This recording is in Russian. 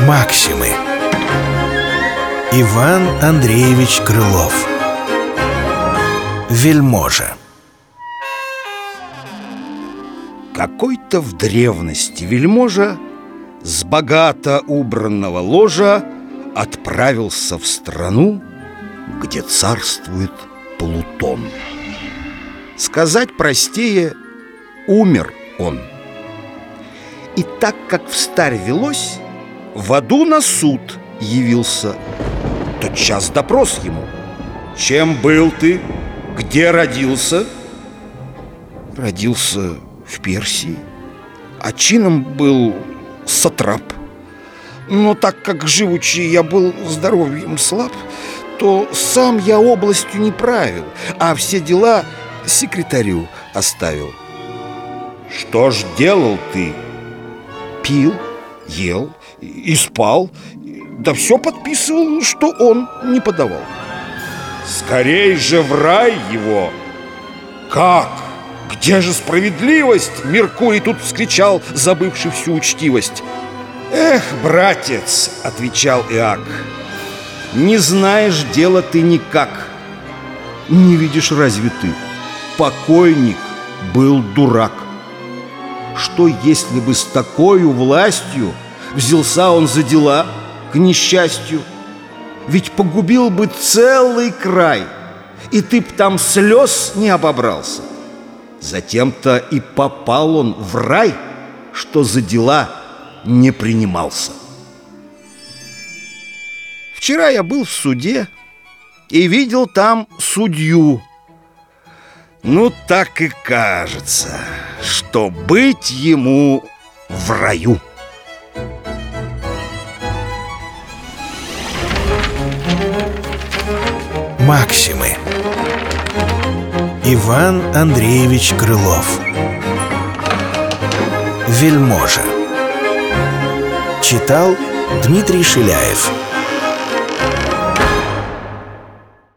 Максимы. Иван Андреевич Крылов. Вельможа. Какой-то в древности вельможа С богато убранного ложа Отправился в страну, Где царствует Плутон Сказать простее, умер он. И так как в старь велось В аду на суд явился. Тот час допрос ему. Чем был ты? Где родился? Родился в Персии. А чином был сатрап. Но так как живучи я был здоровьем слаб То сам я областью не правил А все дела секретарю оставил Что ж делал ты? Пил, ел и спал Да все подписывал, что он не подавал Скорей же в рай его! Как? Где же справедливость? Меркурий тут вскричал, забывший всю учтивость Эх, братец, отвечал Иак Не знаешь дела ты никак Не видишь разве ты? Покойник был дурак Что если бы с такой властью Взялся он за дела, к несчастью Ведь погубил бы целый край И ты б там слез не обобрался Затем-то и попал он в рай, что за дела не принимался. Вчера я был в суде и видел там судью. Ну, так и кажется, что быть ему в раю. Максимы. Иван Андреевич Крылов. Вельможа. Читал Дмитрий Шиляев